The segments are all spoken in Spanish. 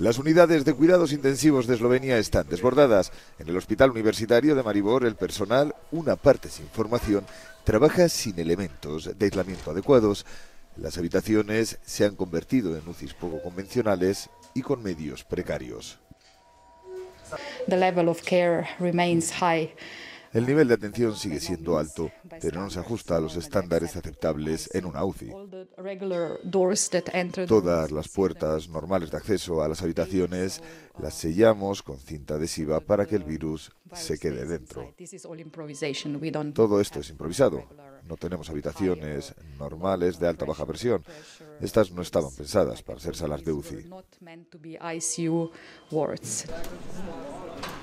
Las unidades de cuidados intensivos de Eslovenia están desbordadas. En el Hospital Universitario de Maribor, el personal, una parte sin formación, trabaja sin elementos de aislamiento adecuados. Las habitaciones se han convertido en UCIs poco convencionales y con medios precarios. The level of care remains high. El nivel de atención sigue siendo alto, pero no se ajusta a los estándares aceptables en una UCI. Todas las puertas normales de acceso a las habitaciones las sellamos con cinta adhesiva para que el virus se quede dentro. Todo esto es improvisado. No tenemos habitaciones normales de alta baja presión. Estas no estaban pensadas para ser salas de UCI.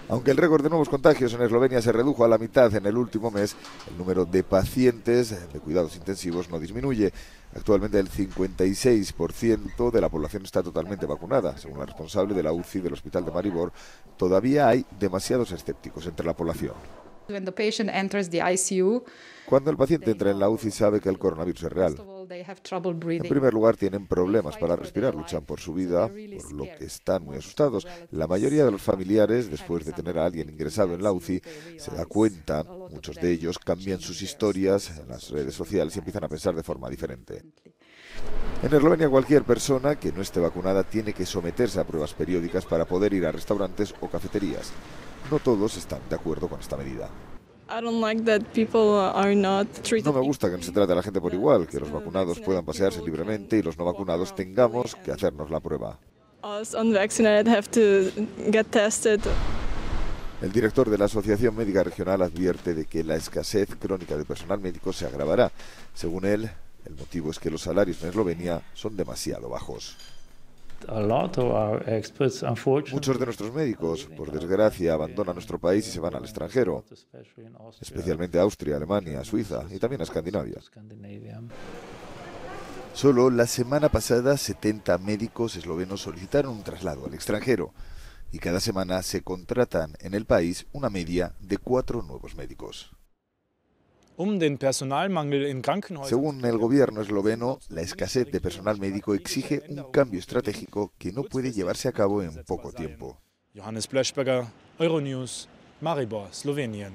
Aunque el récord de nuevos contagios en Eslovenia se redujo a la mitad en el último mes, el número de pacientes de cuidados intensivos no disminuye. Actualmente el 56% de la población está totalmente vacunada. Según la responsable de la UCI del Hospital de Maribor, todavía hay demasiados escépticos entre la población. Cuando el paciente entra en la UCI sabe que el coronavirus es real. En primer lugar, tienen problemas para respirar, luchan por su vida, por lo que están muy asustados. La mayoría de los familiares, después de tener a alguien ingresado en la UCI, se da cuenta, muchos de ellos cambian sus historias en las redes sociales y empiezan a pensar de forma diferente. En Eslovenia cualquier persona que no esté vacunada tiene que someterse a pruebas periódicas para poder ir a restaurantes o cafeterías. No todos están de acuerdo con esta medida. No me gusta que no se trate a la gente por igual, que los vacunados puedan pasearse libremente y los no vacunados tengamos que hacernos la prueba. El director de la Asociación Médica Regional advierte de que la escasez crónica de personal médico se agravará. Según él, el motivo es que los salarios en Eslovenia son demasiado bajos. Muchos de nuestros médicos, por desgracia, abandonan nuestro país y se van al extranjero, especialmente a Austria, Alemania, Suiza y también a Escandinavia. Solo la semana pasada 70 médicos eslovenos solicitaron un traslado al extranjero y cada semana se contratan en el país una media de cuatro nuevos médicos. Según el gobierno esloveno, la escasez de personal médico exige un cambio estratégico que no puede llevarse a cabo en poco tiempo. Johannes Blechberger, Euronews, Maribor, Slowenien.